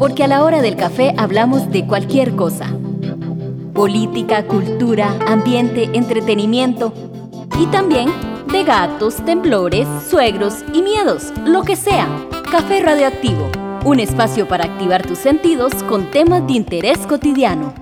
porque a la hora del café hablamos de cualquier cosa. Política, cultura, ambiente, entretenimiento y también de gatos, temblores, suegros y miedos, lo que sea. Café Radioactivo, un espacio para activar tus sentidos con temas de interés cotidiano.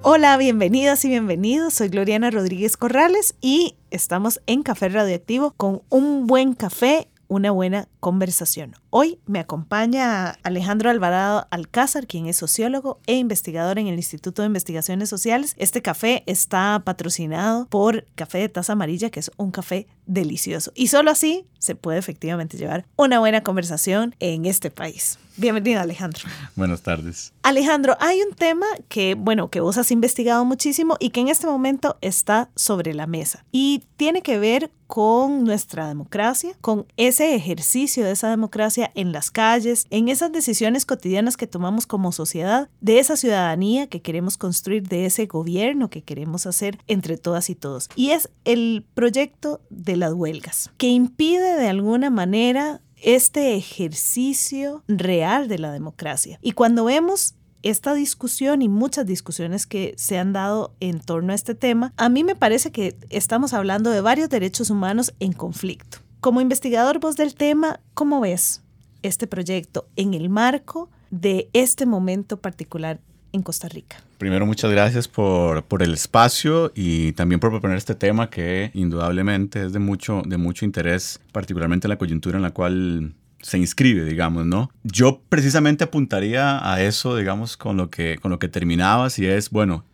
Hola, bienvenidas y bienvenidos. Soy Gloriana Rodríguez Corrales y estamos en Café Radioactivo con un buen café una buena conversación. Hoy me acompaña Alejandro Alvarado Alcázar, quien es sociólogo e investigador en el Instituto de Investigaciones Sociales. Este café está patrocinado por Café de Taza Amarilla, que es un café delicioso. Y solo así se puede efectivamente llevar una buena conversación en este país. Bienvenido, Alejandro. Buenas tardes. Alejandro, hay un tema que, bueno, que vos has investigado muchísimo y que en este momento está sobre la mesa y tiene que ver con nuestra democracia, con ese ejercicio de esa democracia en las calles, en esas decisiones cotidianas que tomamos como sociedad, de esa ciudadanía que queremos construir, de ese gobierno que queremos hacer entre todas y todos. Y es el proyecto de las huelgas, que impide de alguna manera este ejercicio real de la democracia. Y cuando vemos esta discusión y muchas discusiones que se han dado en torno a este tema, a mí me parece que estamos hablando de varios derechos humanos en conflicto. Como investigador vos del tema, ¿cómo ves este proyecto en el marco de este momento particular en Costa Rica? Primero, muchas gracias por, por, el espacio y también por proponer este tema que indudablemente es de mucho, de mucho interés, particularmente en la coyuntura en la cual se inscribe, digamos, ¿no? Yo precisamente apuntaría a eso, digamos, con lo que, con lo que terminabas y es, bueno,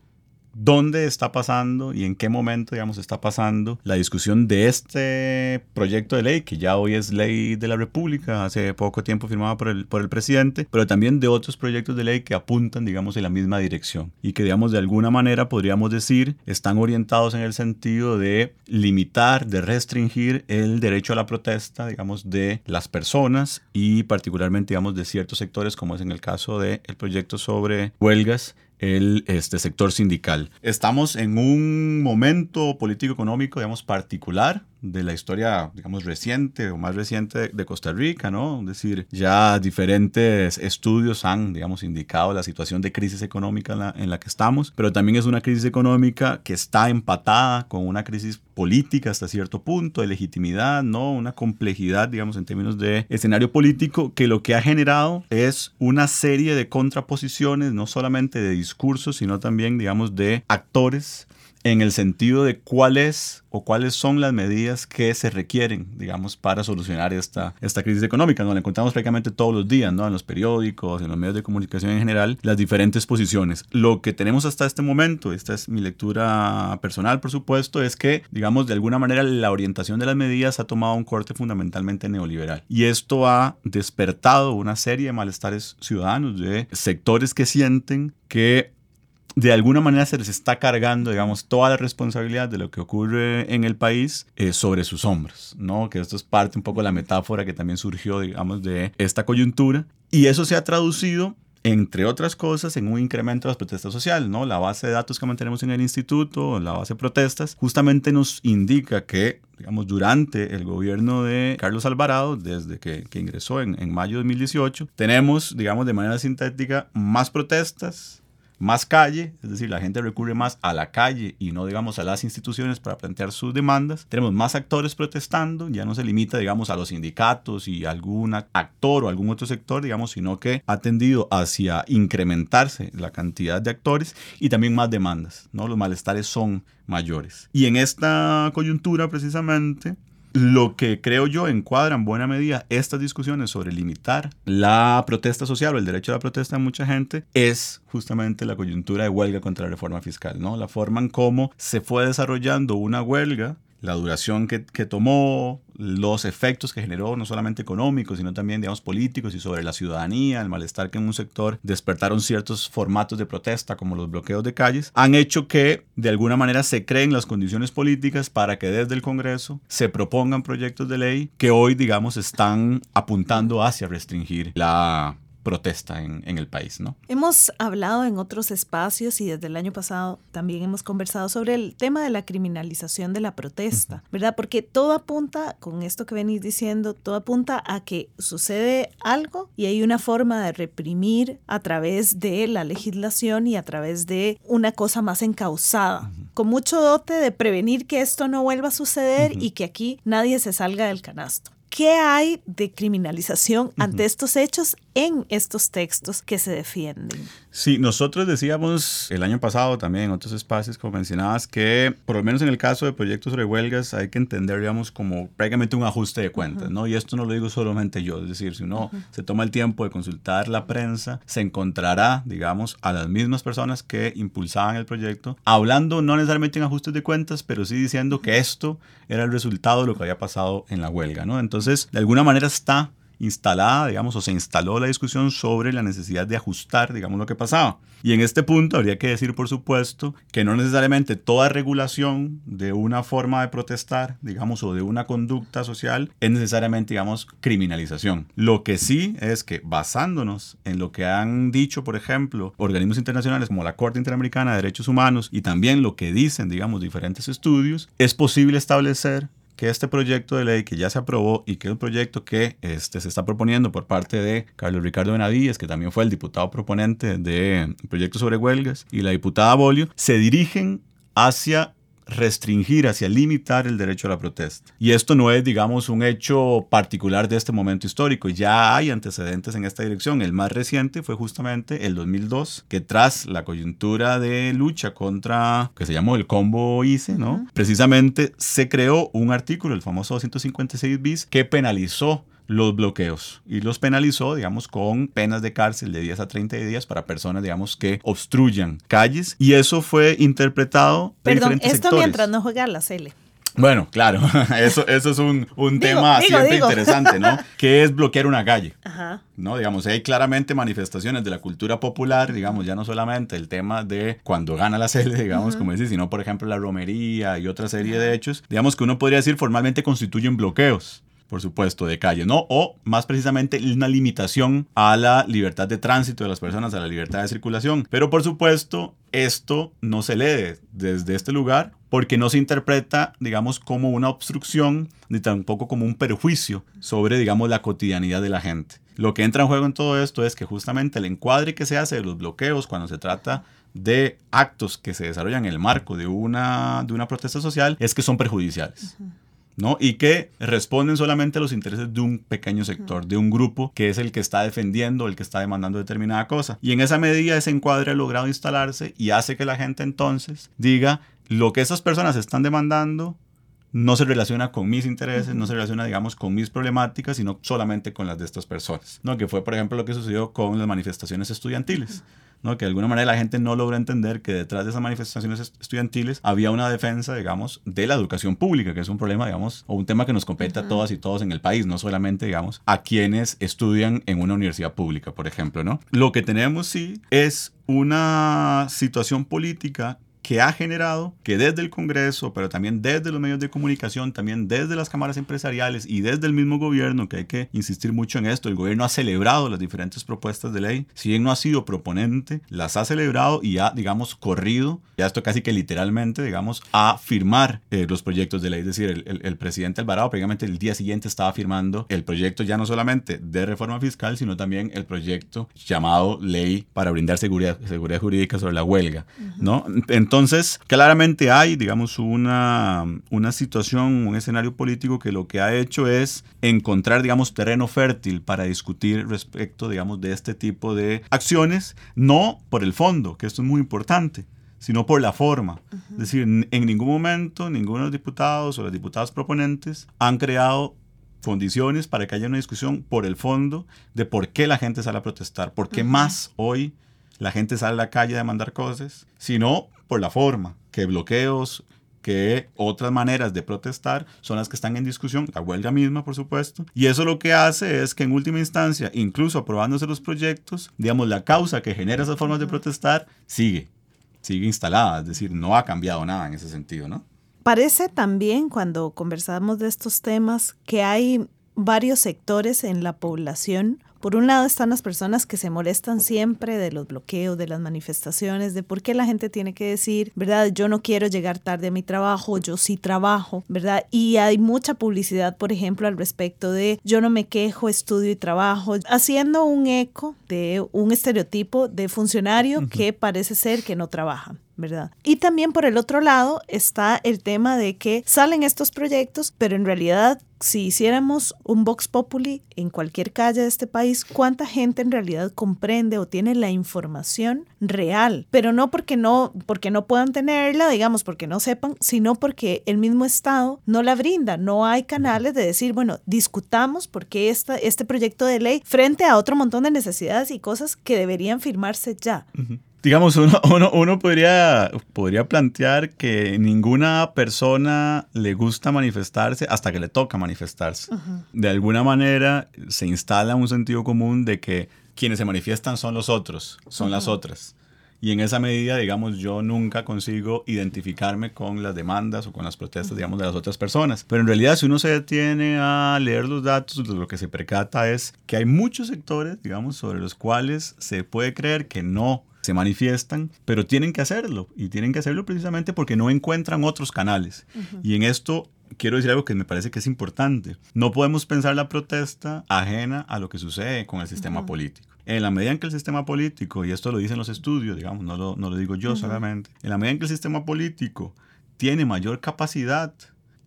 dónde está pasando y en qué momento, digamos, está pasando la discusión de este proyecto de ley, que ya hoy es ley de la República, hace poco tiempo firmada por el, por el presidente, pero también de otros proyectos de ley que apuntan, digamos, en la misma dirección y que, digamos, de alguna manera podríamos decir están orientados en el sentido de limitar, de restringir el derecho a la protesta, digamos, de las personas y particularmente, digamos, de ciertos sectores, como es en el caso del el proyecto sobre huelgas el este, sector sindical. Estamos en un momento político-económico, digamos, particular de la historia, digamos, reciente o más reciente de Costa Rica, ¿no? Es decir, ya diferentes estudios han, digamos, indicado la situación de crisis económica en la, en la que estamos, pero también es una crisis económica que está empatada con una crisis política hasta cierto punto, de legitimidad, ¿no? Una complejidad, digamos, en términos de escenario político, que lo que ha generado es una serie de contraposiciones, no solamente de discursos, sino también, digamos, de actores en el sentido de cuáles o cuáles son las medidas que se requieren, digamos, para solucionar esta, esta crisis económica. ¿no? La encontramos prácticamente todos los días, ¿no? En los periódicos, en los medios de comunicación en general, las diferentes posiciones. Lo que tenemos hasta este momento, esta es mi lectura personal, por supuesto, es que, digamos, de alguna manera la orientación de las medidas ha tomado un corte fundamentalmente neoliberal. Y esto ha despertado una serie de malestares ciudadanos, de sectores que sienten que de alguna manera se les está cargando, digamos, toda la responsabilidad de lo que ocurre en el país eh, sobre sus hombros, ¿no? Que esto es parte un poco de la metáfora que también surgió, digamos, de esta coyuntura. Y eso se ha traducido entre otras cosas, en un incremento de las protestas sociales, ¿no? La base de datos que mantenemos en el instituto, la base de protestas, justamente nos indica que, digamos, durante el gobierno de Carlos Alvarado, desde que, ingresó en, en mayo de 2018, tenemos, digamos, de manera sintética, más protestas, más calle, es decir, la gente recurre más a la calle y no, digamos, a las instituciones para plantear sus demandas. Tenemos más actores protestando, ya no se limita, digamos, a los sindicatos y algún actor o algún otro sector, digamos, sino que ha tendido hacia incrementarse la cantidad de actores y también más demandas, ¿no? Los malestares son mayores. Y en esta coyuntura, precisamente, lo que creo yo encuadra en buena medida estas discusiones sobre limitar la protesta social o el derecho a la protesta de mucha gente es justamente la coyuntura de huelga contra la reforma fiscal, ¿no? La forma en cómo se fue desarrollando una huelga la duración que, que, tomó, los efectos que generó, no solamente económicos, sino también, digamos, políticos y sobre la ciudadanía, el malestar que en un sector despertaron ciertos formatos de protesta, como los bloqueos de calles, han hecho que de alguna manera se creen las condiciones políticas para que desde el Congreso se propongan proyectos de ley que hoy, digamos, están apuntando hacia restringir la protesta en, en, el país, ¿no? Hemos hablado en otros espacios y desde el año pasado también hemos conversado sobre el tema de la criminalización de la protesta, ¿verdad? Porque todo apunta, con esto que venís diciendo, todo apunta a que sucede algo y hay una forma de reprimir a través de la legislación y a través de una cosa más encausada, con mucho dote de prevenir que esto no vuelva a suceder y que aquí nadie se salga del canasto. ¿Qué hay de criminalización ante estos hechos en estos textos que se defienden? Sí, nosotros decíamos el año pasado también en otros espacios, como mencionabas, que por lo menos en el caso de proyectos sobre huelgas hay que entender, digamos, como prácticamente un ajuste de cuentas, ¿no? Y esto no lo digo solamente yo, es decir, si uno se toma el tiempo de consultar la prensa, se encontrará, digamos, a las mismas personas que impulsaban el proyecto, hablando no necesariamente en ajustes de cuentas, pero sí diciendo que esto era el resultado de lo que había pasado en la huelga, ¿no? Entonces, entonces, de alguna manera está instalada, digamos, o se instaló la discusión sobre la necesidad de ajustar, digamos, lo que pasaba. Y en este punto habría que decir, por supuesto, que no necesariamente toda regulación de una forma de protestar, digamos, o de una conducta social es necesariamente, digamos, criminalización. Lo que sí es que basándonos en lo que han dicho, por ejemplo, organismos internacionales como la Corte Interamericana de Derechos Humanos y también lo que dicen, digamos, diferentes estudios, es posible establecer que este proyecto de ley que ya se aprobó y que es un proyecto que este, se está proponiendo por parte de Carlos Ricardo Benavides, que también fue el diputado proponente del proyecto sobre huelgas, y la diputada Bolio, se dirigen hacia restringir, hacia limitar el derecho a la protesta. Y esto no es, digamos, un hecho particular de este momento histórico. Ya hay antecedentes en esta dirección. El más reciente fue justamente el 2002, que tras la coyuntura de lucha contra, que se llamó el combo ICE, ¿no? Precisamente se creó un artículo, el famoso 256 bis, que penalizó los bloqueos y los penalizó, digamos, con penas de cárcel de 10 a 30 días para personas, digamos, que obstruyan calles. Y eso fue interpretado Perdón, esto mientras no juega la CL. Bueno, claro, eso, eso es un, un tema siempre interesante, ¿no? ¿Qué es bloquear una calle? Ajá. ¿No? Digamos, hay claramente manifestaciones de la cultura popular, digamos, ya no solamente el tema de cuando gana la CL, digamos, como decís, sino, por ejemplo, la romería y otra serie de hechos, digamos que uno podría decir formalmente constituyen bloqueos por supuesto, de calle, ¿no? O más precisamente una limitación a la libertad de tránsito de las personas, a la libertad de circulación. Pero por supuesto, esto no se lee desde este lugar porque no se interpreta, digamos, como una obstrucción ni tampoco como un perjuicio sobre, digamos, la cotidianidad de la gente. Lo que entra en juego en todo esto es que justamente el encuadre que se hace de los bloqueos cuando se trata de actos que se desarrollan en el marco de una, de una protesta social es que son perjudiciales. ¿No? Y que responden solamente a los intereses de un pequeño sector, de un grupo que es el que está defendiendo, el que está demandando determinada cosa. Y en esa medida ese encuadre ha logrado instalarse y hace que la gente entonces diga, lo que esas personas están demandando no se relaciona con mis intereses, no se relaciona, digamos, con mis problemáticas, sino solamente con las de estas personas, ¿no? Que fue, por ejemplo, lo que sucedió con las manifestaciones estudiantiles. ¿No? que de alguna manera la gente no logra entender que detrás de esas manifestaciones estudiantiles había una defensa, digamos, de la educación pública, que es un problema, digamos, o un tema que nos compete a todas y todos en el país, no solamente, digamos, a quienes estudian en una universidad pública, por ejemplo, ¿no? Lo que tenemos sí es una situación política que ha generado que desde el Congreso, pero también desde los medios de comunicación, también desde las cámaras empresariales y desde el mismo gobierno, que hay que insistir mucho en esto, el gobierno ha celebrado las diferentes propuestas de ley, si bien no ha sido proponente, las ha celebrado y ha, digamos, corrido, ya esto casi que literalmente, digamos, a firmar eh, los proyectos de ley. Es decir, el, el, presidente Alvarado prácticamente el día siguiente estaba firmando el proyecto ya no solamente de reforma fiscal, sino también el proyecto llamado ley para brindar seguridad, seguridad jurídica sobre la huelga, ¿no? Entonces, entonces, claramente hay, digamos, una, una situación, un escenario político que lo que ha hecho es encontrar, digamos, terreno fértil para discutir respecto, digamos, de este tipo de acciones, no por el fondo, que esto es muy importante, sino por la forma. Es decir, en ningún momento ninguno de los diputados o las diputadas proponentes han creado condiciones para que haya una discusión por el fondo de por qué la gente sale a protestar, por qué más hoy la gente sale a la calle a demandar cosas, sino por la forma, que bloqueos, que otras maneras de protestar son las que están en discusión, la huelga misma, por supuesto. Y eso lo que hace es que en última instancia, incluso aprobándose los proyectos, digamos, la causa que genera esas formas de protestar sigue, sigue instalada, es decir, no ha cambiado nada en ese sentido, ¿no? Parece también cuando conversamos de estos temas que hay varios sectores en la población Por un lado están las personas que se molestan siempre de los bloqueos, de las manifestaciones, de por qué la gente tiene que decir, ¿verdad? Yo no quiero llegar tarde a mi trabajo, yo sí trabajo, ¿verdad? Y hay mucha publicidad, por ejemplo, al respecto de yo no me quejo, estudio y trabajo, haciendo un eco de un estereotipo de funcionario que parece ser que no trabaja. ¿Verdad? Y también por el otro lado está el tema de que salen estos proyectos, pero en realidad si hiciéramos un Vox Populi en cualquier calle de este país, ¿cuánta gente en realidad comprende o tiene la información real? Pero no porque no, porque no puedan tenerla, digamos, porque no sepan, sino porque el mismo Estado no la brinda. No hay canales de decir, bueno, discutamos por qué esta, este proyecto de ley frente a otro montón de necesidades y cosas que deberían firmarse ya digamos, uno, uno, podría, podría plantear que ninguna persona le gusta manifestarse hasta que le toca manifestarse. De alguna manera se instala un sentido común de que quienes se manifiestan son los otros, son las otras. Y en esa medida, digamos, yo nunca consigo identificarme con las demandas o con las protestas, digamos, de las otras personas. Pero en realidad, si uno se detiene a leer los datos, lo que se percata es que hay muchos sectores, digamos, sobre los cuales se puede creer que no se manifiestan, pero tienen que hacerlo y tienen que hacerlo precisamente porque no encuentran otros canales. Y en esto quiero decir algo que me parece que es importante. No podemos pensar la protesta ajena a lo que sucede con el sistema político. En la medida en que el sistema político, y esto lo dicen los estudios, digamos, no lo, no lo digo yo solamente, en la medida en que el sistema político tiene mayor capacidad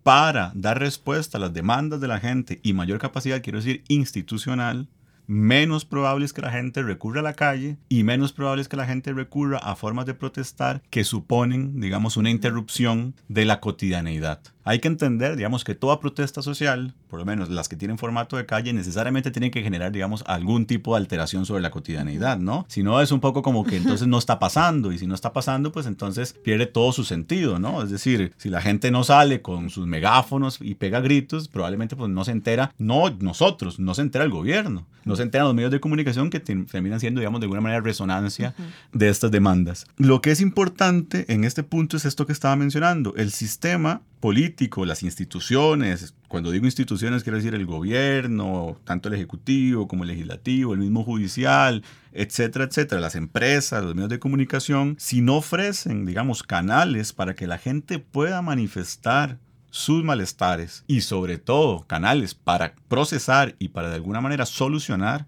para dar respuesta a las demandas de la gente y mayor capacidad, quiero decir, institucional, menos probable es que la gente recurra a la calle y menos probable es que la gente recurra a formas de protestar que suponen, digamos, una interrupción de la cotidianeidad. Hay que entender, digamos, que toda protesta social, por lo menos las que tienen formato de calle, necesariamente tienen que generar, digamos, algún tipo de alteración sobre la cotidianeidad, ¿no? Si no, es un poco como que entonces no está pasando, y si no está pasando, pues entonces pierde todo su sentido, ¿no? Es decir, si la gente no sale con sus megáfonos y pega gritos, probablemente pues no se entera, no nosotros, no se entera el gobierno, no se enteran los medios de comunicación que terminan siendo, digamos, de alguna manera resonancia de estas demandas. Lo que es importante en este punto es esto que estaba mencionando, el sistema político, las instituciones, cuando digo instituciones quiero decir el gobierno, tanto el ejecutivo como el legislativo, el mismo judicial, etcétera, etcétera, las empresas, los medios de comunicación, si no ofrecen, digamos, canales para que la gente pueda manifestar sus malestares y sobre todo canales para procesar y para de alguna manera solucionar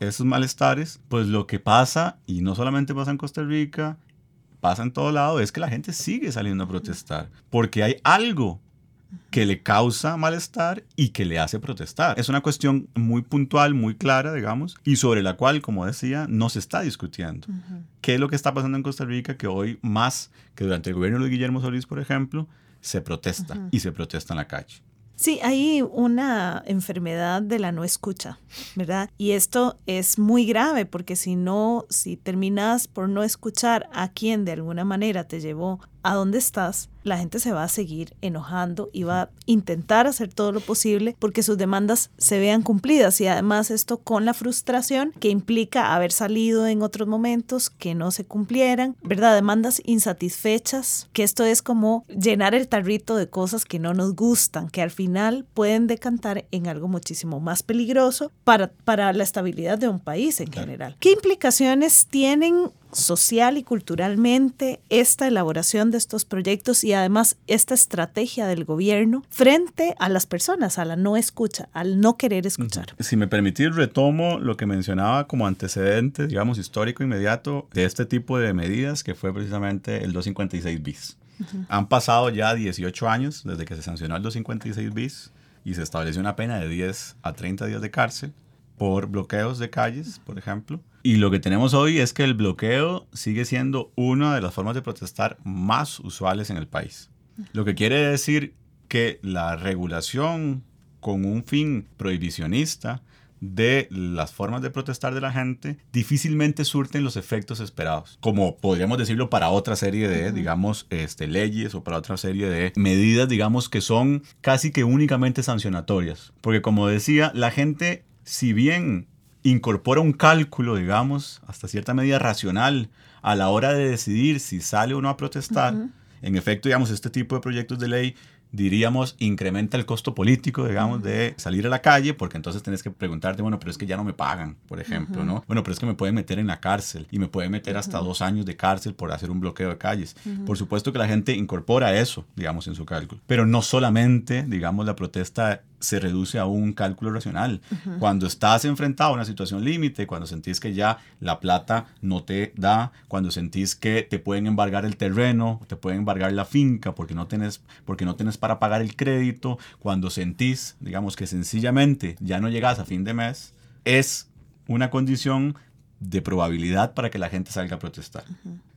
esos malestares, pues lo que pasa, y no solamente pasa en Costa Rica, pasa en todo lado es que la gente sigue saliendo a protestar porque hay algo que le causa malestar y que le hace protestar. Es una cuestión muy puntual, muy clara, digamos, y sobre la cual, como decía, no se está discutiendo. ¿Qué es lo que está pasando en Costa Rica que hoy, más que durante el gobierno de Guillermo Solís, por ejemplo, se protesta y se protesta en la calle? Sí, hay una enfermedad de la no escucha, ¿verdad? Y esto es muy grave porque si no, si terminas por no escuchar a quien de alguna manera te llevó a dónde estás, la gente se va a seguir enojando y va a intentar hacer todo lo posible porque sus demandas se vean cumplidas y además esto con la frustración que implica haber salido en otros momentos que no se cumplieran, ¿verdad? Demandas insatisfechas, que esto es como llenar el tarrito de cosas que no nos gustan, que al final pueden decantar en algo muchísimo más peligroso para, para la estabilidad de un país en general. ¿Qué implicaciones tienen social y culturalmente esta elaboración de estos proyectos y además esta estrategia del gobierno frente a las personas, a la no escucha, al no querer escuchar. Si me permitís, retomo lo que mencionaba como antecedente, digamos, histórico inmediato de este tipo de medidas, que fue precisamente el 256 bis. Han pasado ya 18 años desde que se sancionó el 256 bis y se estableció una pena de 10 a 30 días de cárcel por bloqueos de calles, por ejemplo. Y lo que tenemos hoy es que el bloqueo sigue siendo una de las formas de protestar más usuales en el país. Lo que quiere decir que la regulación con un fin prohibicionista de las formas de protestar de la gente difícilmente surten los efectos esperados, como podríamos decirlo para otra serie de, digamos, este, leyes o para otra serie de medidas, digamos, que son casi que únicamente sancionatorias. Porque como decía, la gente, si bien incorpora un cálculo, digamos, hasta cierta medida racional a la hora de decidir si sale o no a protestar. En efecto, digamos, este tipo de proyectos de ley diríamos, incrementa el costo político, digamos, de salir a la calle, porque entonces tenés que preguntarte, bueno, pero es que ya no me pagan, por ejemplo, ¿no? Bueno, pero es que me pueden meter en la cárcel y me pueden meter hasta dos años de cárcel por hacer un bloqueo de calles. Por supuesto que la gente incorpora eso, digamos, en su cálculo. Pero no solamente, digamos, la protesta se reduce a un cálculo racional. Cuando estás enfrentado a una situación límite, cuando sentís que ya la plata no te da, cuando sentís que te pueden embargar el terreno, te pueden embargar la finca porque no tenés, porque no tenés para pagar el crédito, cuando sentís, digamos, que sencillamente ya no llegas a fin de mes, es una condición de probabilidad para que la gente salga a protestar.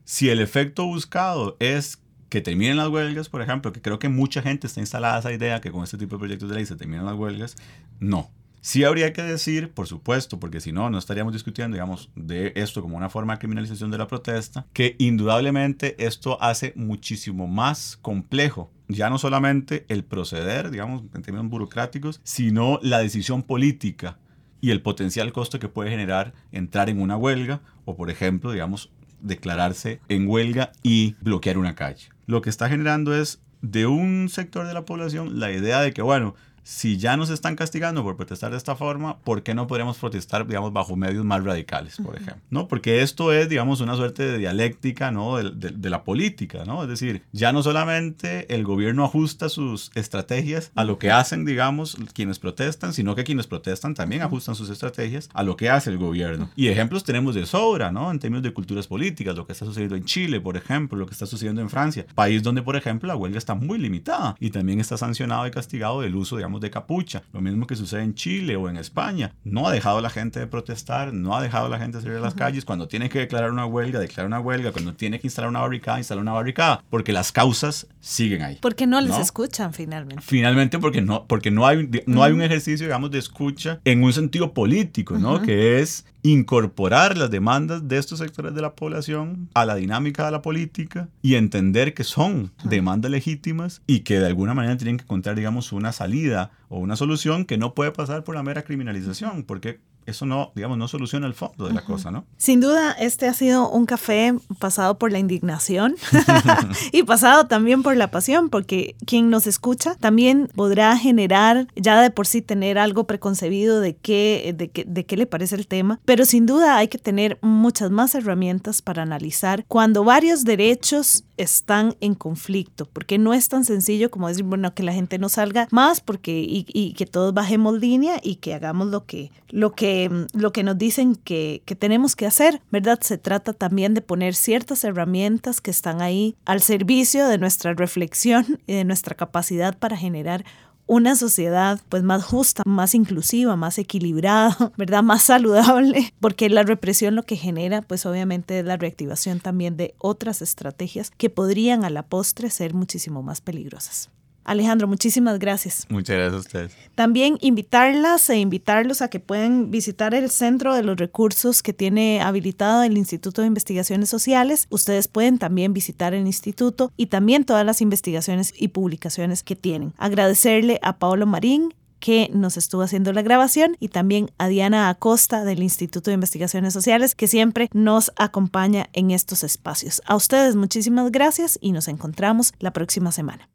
Si el efecto buscado es que terminen las huelgas, por ejemplo, que creo que mucha gente está instalada esa idea que con este tipo de proyectos de ley se terminan las huelgas, no. Sí habría que decir, por supuesto, porque si no, no estaríamos discutiendo, digamos, de esto como una forma de criminalización de la protesta, que indudablemente esto hace muchísimo más complejo ya no solamente el proceder, digamos, en términos burocráticos, sino la decisión política y el potencial costo que puede generar entrar en una huelga o, por ejemplo, digamos, declararse en huelga y bloquear una calle. Lo que está generando es de un sector de la población la idea de que, bueno, si ya nos están castigando por protestar de esta forma, ¿por qué no podríamos protestar, digamos, bajo medios más radicales, por ejemplo? ¿No? Porque esto es, digamos, una suerte de dialéctica, ¿no? De, de, la política, ¿no? Es decir, ya no solamente el gobierno ajusta sus estrategias a lo que hacen, digamos, quienes protestan, sino que quienes protestan también ajustan sus estrategias a lo que hace el gobierno. Y ejemplos tenemos de sobra, ¿no? En términos de culturas políticas, lo que está sucediendo en Chile, por ejemplo, lo que está sucediendo en Francia, país donde, por ejemplo, la huelga está muy limitada y también está sancionado y castigado el uso, digamos, de capucha. Lo mismo que sucede en Chile o en España. No ha dejado a la gente de protestar, no ha dejado a la gente de salir a las calles. Cuando tiene que declarar una huelga, declara una huelga. Cuando tiene que instalar una barricada, instala una barricada. Porque las causas siguen ahí. Porque no les escuchan finalmente. Finalmente porque no, porque no, hay, no hay un ejercicio, digamos, de escucha en un sentido político, ¿no? Que es incorporar las demandas de estos sectores de la población a la dinámica de la política y entender que son demandas legítimas y que de alguna manera tienen que encontrar, digamos, una salida o una solución que no puede pasar por la mera criminalización, porque eso no, digamos, no soluciona el fondo de la cosa, ¿no? Sin duda, este ha sido un café pasado por la indignación y pasado también por la pasión, porque quien nos escucha también podrá generar ya de por sí tener algo preconcebido de qué, de qué, de qué le parece el tema, pero sin duda hay que tener muchas más herramientas para analizar cuando varios derechos están en conflicto, porque no es tan sencillo como decir, bueno, que la gente no salga más porque y, y que todos bajemos línea y que hagamos lo que, lo que lo que nos dicen que, que tenemos que hacer, ¿verdad? Se trata también de poner ciertas herramientas que están ahí al servicio de nuestra reflexión y de nuestra capacidad para generar una sociedad pues más justa, más inclusiva, más equilibrada, ¿verdad? Más saludable, porque la represión lo que genera pues obviamente es la reactivación también de otras estrategias que podrían a la postre ser muchísimo más peligrosas. Alejandro, muchísimas gracias. Muchas gracias a ustedes. También invitarlas e invitarlos a que puedan visitar el centro de los recursos que tiene habilitado el Instituto de Investigaciones Sociales. Ustedes pueden también visitar el instituto y también todas las investigaciones y publicaciones que tienen. Agradecerle a Paolo Marín, que nos estuvo haciendo la grabación y también a Diana Acosta del Instituto de Investigaciones Sociales que siempre nos acompaña en estos espacios. A ustedes muchísimas gracias y nos encontramos la próxima semana.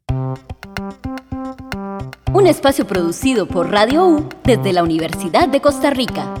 Un espacio producido por Radio U desde la Universidad de Costa Rica.